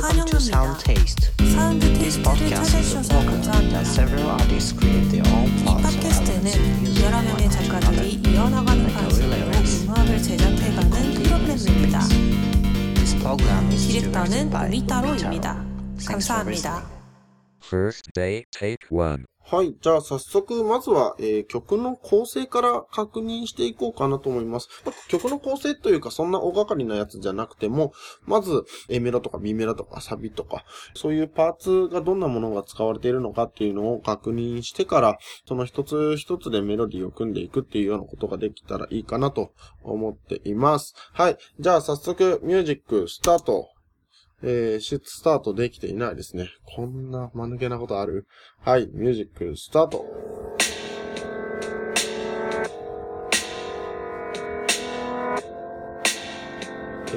환영합니다. 사운드 테이스트를 찾아주셔서 감사합니다. 이 팟캐스트는 여러 명의 작가들이 이어나가는 방식으로 음악을 제작해가는 프로그램입니다. 디렉터는 우리따로입니다. 감사합니다. First day, take one. はい。じゃあ、早速、まずは、えー曲の構成から確認していこうかなと思います。まあ曲の構成というか、そんな大掛かりなやつじゃなくても、まず、A メロとか B メロとかサビとか、そういうパーツがどんなものが使われているのかっていうのを確認してから、その一つ一つでメロディーを組んでいくっていうようなことができたらいいかなと思っています。はい。じゃあ、早速、ミュージック、スタート。えー、シスタートできていないですね。こんな間抜けなことある？はい、ミュージックスタート。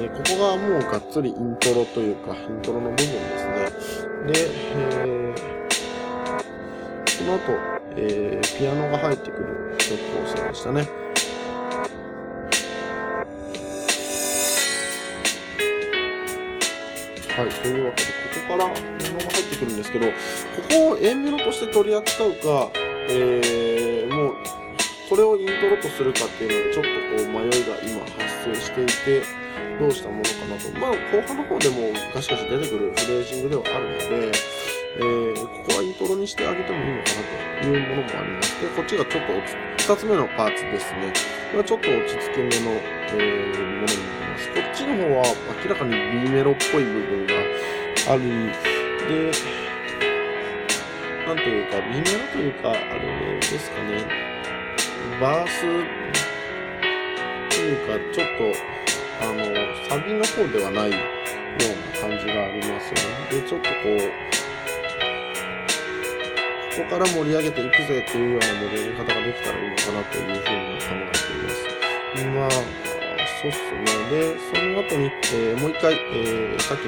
えーここがもうがっつりイントロというか、イントロの部分ですね。で、えーこの後、えーピアノが入ってくる曲構成でしたね。はい、というわけで、ここからメロが入ってくるんですけど、ここを A メロとして取り扱うか、えー、もう、これをイントロとするかっていうので、ちょっとこう迷いが今発生していて、どうしたものかなと。まあ、後半の方でもガシガシ出てくるフレージングではあるので、えー、ここはイントロにしてあげてもいいのかなというものもあります。で、こっちがちょっと落ち、二つ目のパーツですね。これはちょっと落ち着けめの、えー、ものになります。こっちの方は明らかに B メロっぽい部分がある。で、なんというか、B メロというか、あれですかね。バースというか、ちょっと、あの、サビの方ではないような感じがありますよね。で、ちょっとこう、ここから盛り上げていくぜっていうような盛り上げ方ができたらいいのかなというふうには考えています。まあ、そうっすね。で、その後に、えーもう一回、えーさっき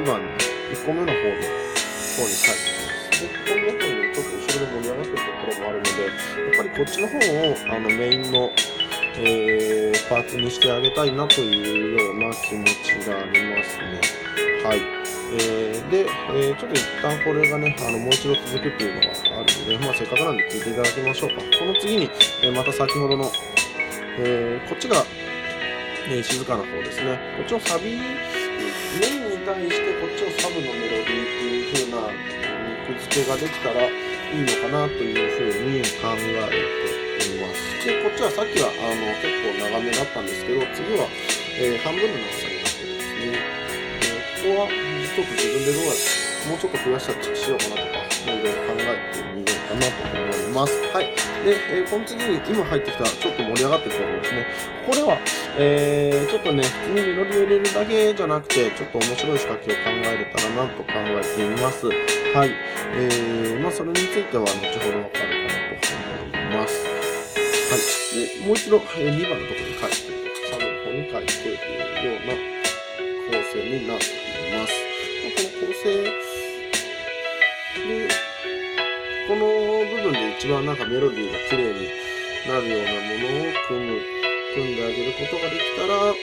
1番の1個目の方の方に書いてます。で、この方にちょっと後ろで盛り上がってるところもあるので、やっぱりこっちの方をあのメインの、えーパーツにしてあげたいなというような気持ちがありますね。はい。えーで、えーちょっと一旦これがね、あの、もう一度続くっていうのがあるので、まあ、せっかくなんで聞いていただきましょうか。この次に、えーまた先ほどの、えこっちが、え静かな方ですね。こっちのサビ、メインに対してこっちをサブのメロディーっていう風な肉付けができたらいいのかなという風に考えています。で、こっちはさっきはあの結構長めだったんですけど、次は、え半分の長さになってるんですね。えーここはちょっと自分でどうやってもうちょっと増やしたりしようかなとか、いろいろ考えてみようかなと思います。はい。で、えーこの次に今入ってきたちょっと盛り上がってるところですね。これは、えー、ちょっとね、普通にメロディーを入れるだけじゃなくて、ちょっと面白い仕掛けを考えれたらなと考えています。はい。えー、まあそれについては後ほどわかるかなと思います。はい。で、もう一度、え2番のところに書いて、サブの方に書いてというような構成になっています。この構成で、この部分で一番なんかメロディーが綺麗になるようなものを組む、組んであげることができたら、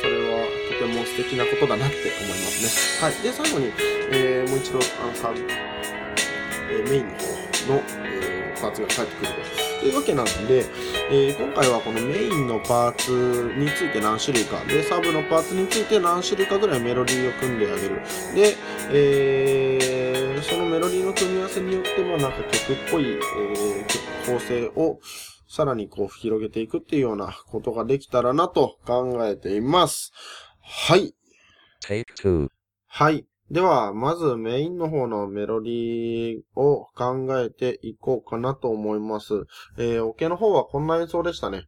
それはとても素敵なことだなって思いますね。はい。で、最後に、えーもう一度、あの、サービえーメインの方の、えーパーツが返ってくると。というわけなんで、えー今回はこのメインのパーツについて何種類か、で、サブのパーツについて何種類かぐらいメロディーを組んであげる。で、えーそのメロディーの組み合わせによってもなんか曲っぽい、えー曲構成をさらにこう広げていくっていうようなことができたらなと考えています。はい。Take two. はい。では、まずメインの方のメロディーを考えていこうかなと思います。えー、オケの方はこんな演奏でしたね。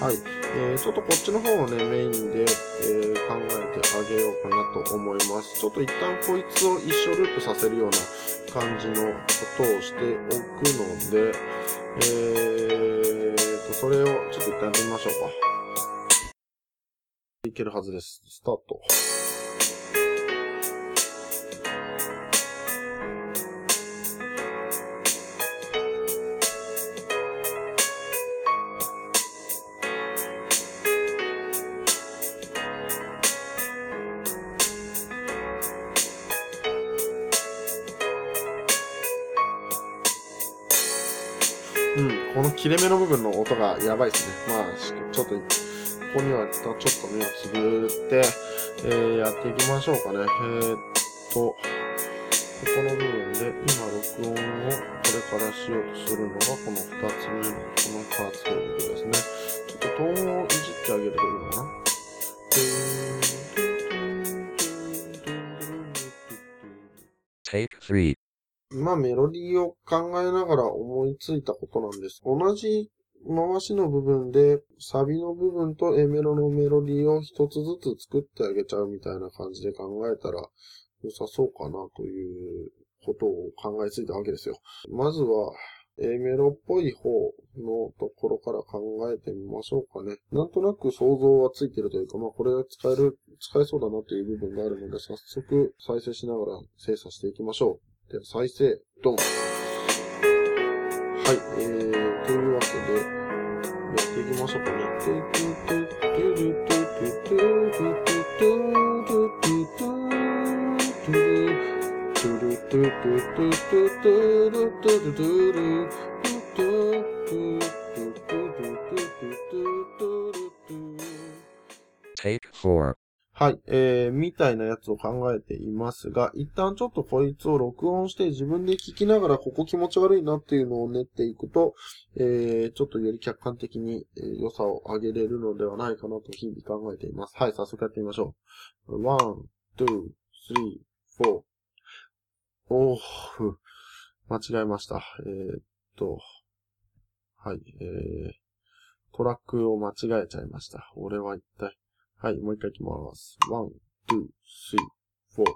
はい。えー、ちょっとこっちの方をね、メインで、えー考えてあげようかなと思います。ちょっと一旦こいつを一生ループさせるような感じのことをしておくので、えーと、それをちょっと一旦やってみましょうか。いけるはずです。スタート。うん、この切れ目の部分の音がやばいですね。まあ、ちょっとここにはちょっと目をつぶって、えー、やっていきましょうかね。えー、っと、ここの部分で、今録音をこれからしようとするのが、この二つ目の、このパーツフォームですね。ちょっとトーンをいじってあげるといいのかな？Take 3. まあメロディーを考えながら思いついたことなんです。同じ回しの部分で、サビの部分と A メロのメロディーを一つずつ作ってあげちゃうみたいな感じで考えたら良さそうかなということを考えついたわけですよ。まずは、A メロっぽい方のところから考えてみましょうかね。なんとなく想像はついてるというか、まあこれが使える、使えそうだなという部分があるので、早速再生しながら精査していきましょう。で、再生、ドン。はい、えー、also Take 4はい、えー、みたいなやつを考えていますが、一旦ちょっとこいつを録音して自分で聞きながらここ気持ち悪いなっていうのを練っていくと、えー、ちょっとより客観的に、良さを上げれるのではないかなと日々考えています。はい、早速やってみましょう。 One, two, three, four。おー、間違えました。えー、っと、はい、えー、トラックを間違えちゃいました。俺は一体。はい、もう一回いきます。 One, two, three, four。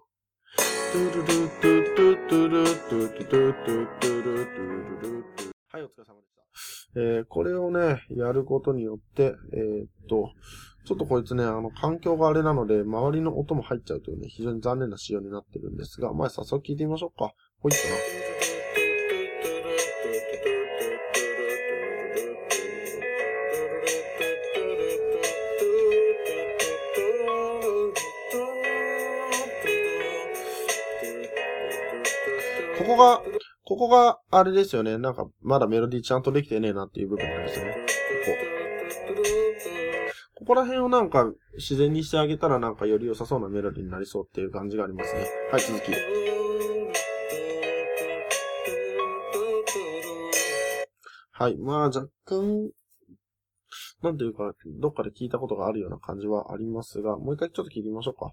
はい、お疲れ様でした。えー、これをね、やることによって、えー、っと、ちょっとこいつね、あの、環境があれなので、周りの音も入っちゃうというね、非常に残念な仕様になってるんですが、まあ、早速聞いてみましょうか。ほいっとな。ここが、ここが、あれですよね。なんか、まだメロディーちゃんとできてねえなっていう部分なんですよね。ここ。ここら辺をなんか、自然にしてあげたらなんかより良さそうなメロディーになりそうっていう感じがありますね。はい、続き。はい。まあ、若干、なんていうか、どっかで聞いたことがあるような感じはありますが、もう一回ちょっと聞いてみましょうか。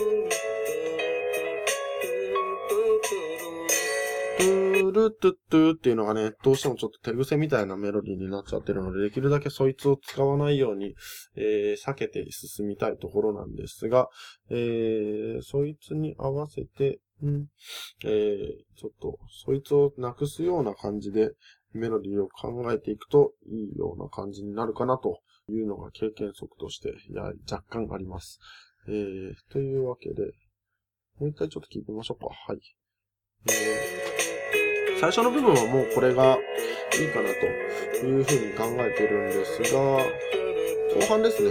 ルートゥットゥっていうのがね、どうしてもちょっと手癖みたいなメロディーになっちゃってるので、できるだけそいつを使わないように、えー、避けて進みたいところなんですが、えー、そいつに合わせて、んえー、ちょっと、そいつをなくすような感じで、メロディーを考えていくといいような感じになるかなというのが経験則として、いや、若干あります。えー、というわけで、もう一回ちょっと聞いてみましょうか。はい。えー最初の部分はもうこれがいいかなというふうに考えてるんですが、後半ですね。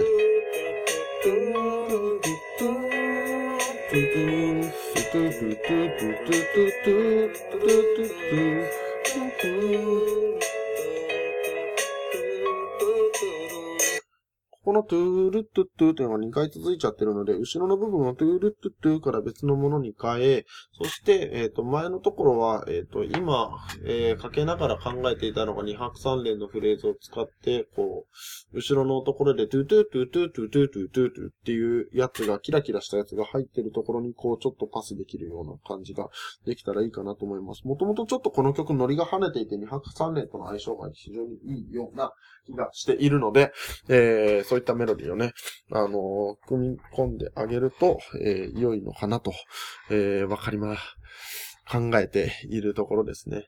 このトゥールットゥットゥというのが2回続いちゃってるので、後ろの部分をトゥールットゥットゥから別のものに変え、そして、えっ、と、前のところは、えっ、と、今、えー、かけながら考えていたのが2拍3連のフレーズを使って、こう、後ろのところでトゥートゥートゥトゥトゥトゥトゥトゥトゥっていうやつが、キラキラしたやつが入ってるところに、こう、ちょっとパスできるような感じができたらいいかなと思います。もともとちょっとこの曲ノリが跳ねていて2拍3連との相性が非常にいいようながしているので、えー、そういったメロディーをね、あのー、組み込んであげると、えー、良いのかなと、えー、わかりま、考えているところですね。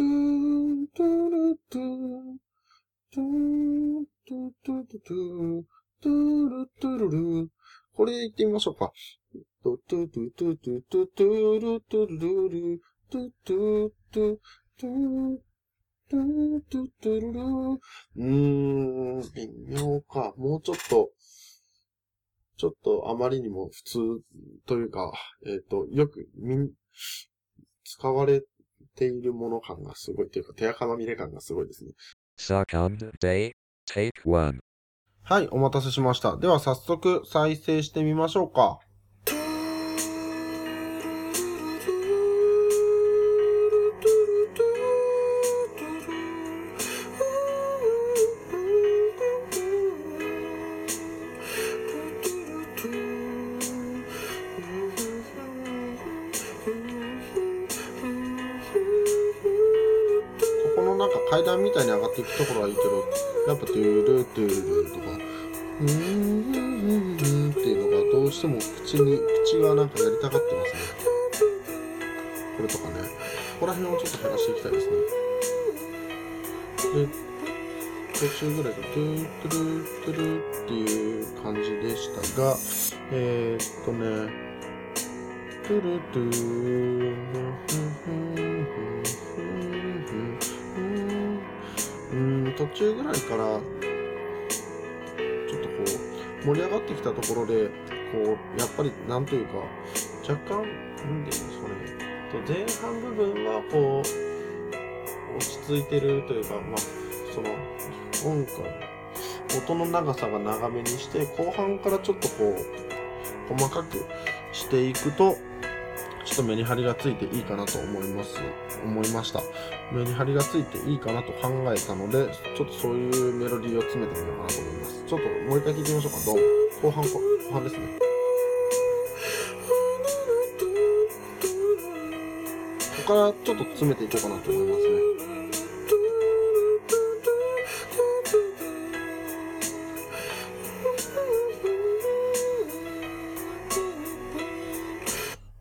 トゥトゥトゥルトゥトゥトゥトゥトゥトゥトゥルトゥルルこれ行ってみましょうか。トゥトゥトゥトゥトゥトゥトゥルトゥルルルトゥトゥトゥトゥトゥトゥトゥルルうーん、微妙か。もうちょっと、ちょっとあまりにも普通というか、えっ、と、よくみん、使われているもの感がすごいというか、手垢まみれ感がすごいですね。Second day, take one. はい、お待たせしました。では早速再生してみましょうか。っていくところはいいけど、やっぱトゥルトゥルとか、うーん、うんっていうのがどうしても口に、口がなんかやりたがってますね。これとかね。ここら辺をちょっと減らしていきたいですね。で、途中ぐらいでトゥートゥルトゥルっていう感じでしたが、えー、っとね、トゥルトゥーうん、途中ぐらいから、ちょっとこう、盛り上がってきたところで、こう、やっぱり、なんというか、若干、なんていうんですかね、と前半部分は、こう、落ち着いてるというか、まあ、その、音階、音の長さが長めにして、後半からちょっとこう、細かくしていくと、ちょっとメリハリがついていいかなと思います。思いました。メリハリがついていいかなと考えたので、ちょっとそういうメロディーを詰めてみようかなと思います。ちょっともう一回聞いてみましょうか。どう？も。後半、後半ですね。ここからちょっと詰めていこうかなと思いますね。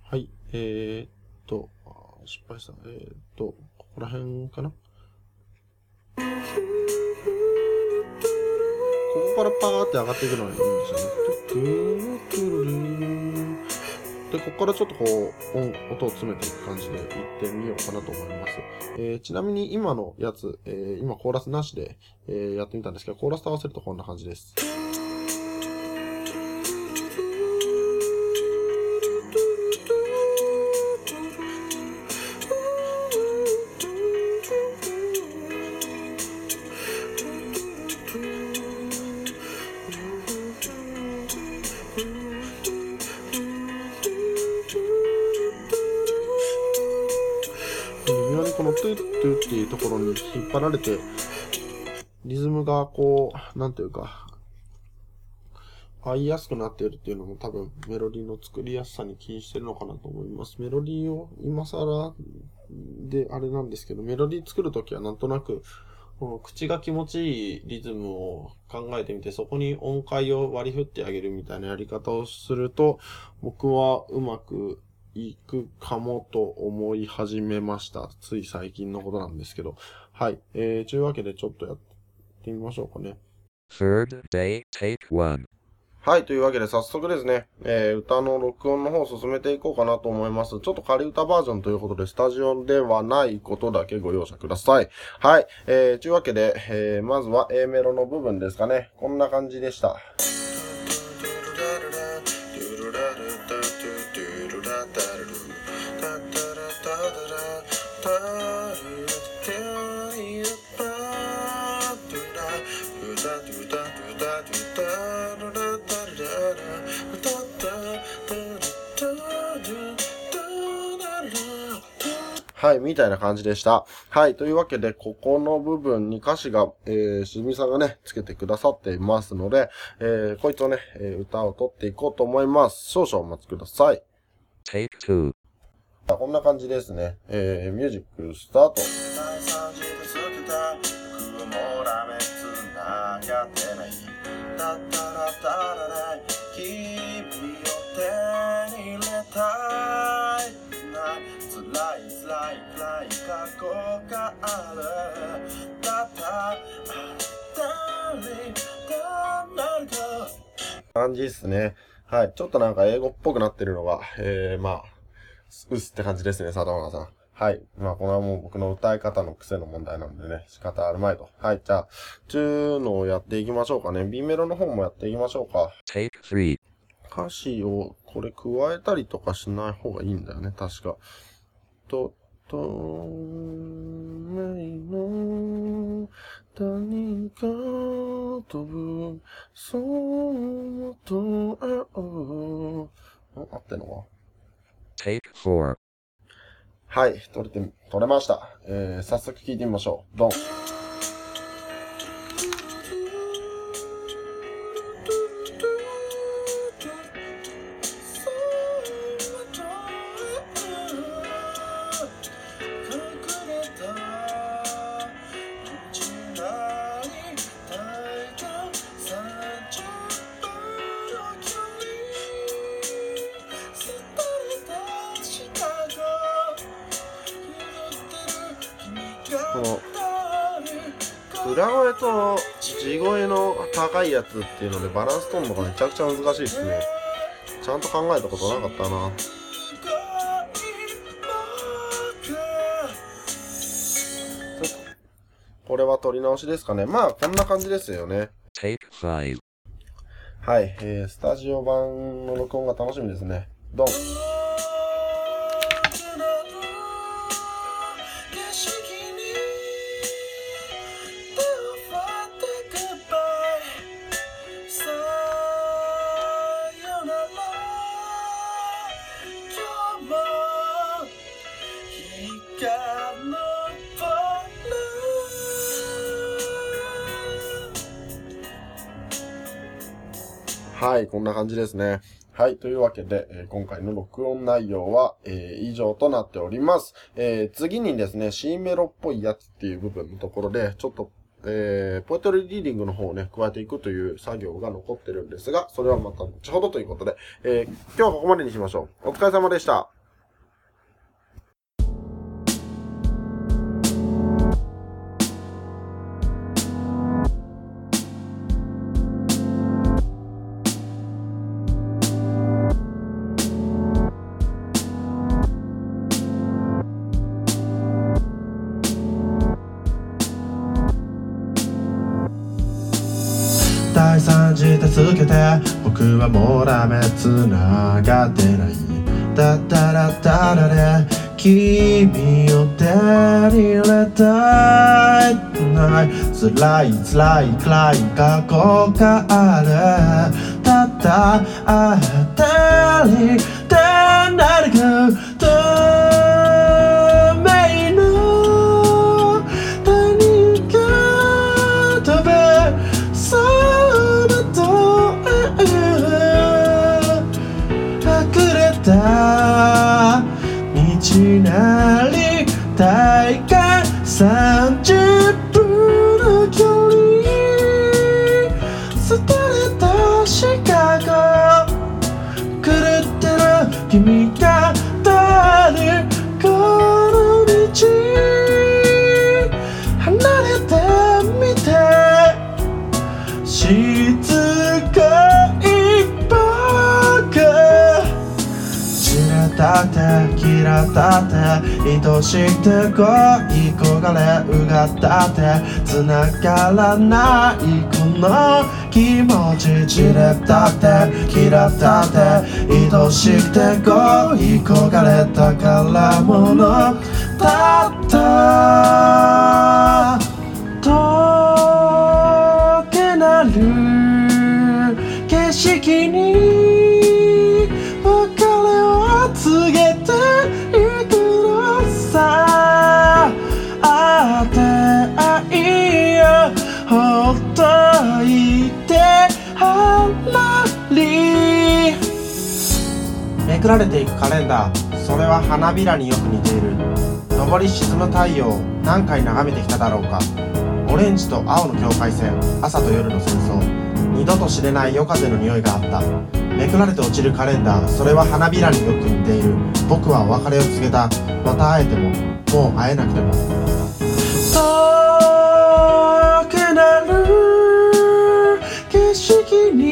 はい、えー、っと、失敗した。えー、こら辺かなここからパーって上がっていくのがいいんですよね。で、ここからちょっとこう、音音を詰めていく感じでいってみようかなと思います。えーちなみに今のやつ、えー今コーラスなしで、えーやってみたんですけど、コーラスと合わせるとこんな感じです。張られて、リズムがこう、なんていうか、合いやすくなっているっていうのも多分メロディーの作りやすさに起因してるのかなと思います。メロディーを今更であれなんですけど、メロディー作るときはなんとなく、口が気持ちいいリズムを考えてみて、そこに音階を割り振ってあげるみたいなやり方をすると、僕はうまくいくかもと思い始めました。つい最近のことなんですけど。はい。えー、というわけでちょっとやってみましょうかね。Third day, take one. はい。というわけで早速ですね、えー、歌の録音の方を進めていこうかなと思います。ちょっと仮歌バージョンということで、スタジオではないことだけご容赦ください。はい。えー、というわけで、えー、まずは A メロの部分ですかね。こんな感じでした。はい、みたいな感じでした。はい、というわけで、ここの部分に歌詞が、えー、しみさんがね、つけてくださっていますので、えー、こいつをね、えー歌を取っていこうと思います。少々お待ちください。Take 2. こんな感じですね。えー、ミュージックスタート。だだ感じですね。はい。ちょっとなんか英語っぽくなってるのが、えー、まあ、うっすって感じですね、佐藤川さん。はい。まあ、これはもう僕の歌い方の癖の問題なんでね、仕方あるまいと。はい。じゃあ、ちゅうのをやっていきましょうかね。B メロの方もやっていきましょうか。Take 3. 歌詞をこれ加えたりとかしない方がいいんだよね、確か。と、と、めの谷が飛ぶ、そうとえおん合ってんのか？Take 4. はい、取れて、取れました。えー、早速聞いてみましょう。ドン。この裏声と地声の高いやつっていうのでバランス取るのがめちゃくちゃ難しいですね。ちゃんと考えたことなかったな。これは取り直しですかね。まあ、こんな感じですよね。Take 5. はい、えー、スタジオ版の録音が楽しみですね。ドン。はい、こんな感じですね。はい、というわけで、えー今回の録音内容は、えー以上となっております。えー次にですね、C メロっぽいやつっていう部分のところで、ちょっと、えーポエトリーリーディングの方をね、加えていくという作業が残ってるんですが、それはまた後ほどということで、えー今日はここまでにしましょう。お疲れ様でした。はもうダメ繋がってない。だったらただで君を手に入れたい。ない。辛い辛い辛い過去がある。たったあたりったって愛しくて恋焦がれうがったって繋がらないこの気持ち散れたって切らたって愛しくて恋焦がれ宝物たった溶けなる景色にめくられていくカレンダー。それは花びらによく似ている。上り沈む太陽何回眺めてきただろうか。オレンジと青の境界線朝と夜の戦争。二度と知れない夜風の匂いがあった。めくられて落ちるカレンダー。それは花びらによく似ている。僕はお別れを告げた。また会えてももう会えなくても。遠くなる景色に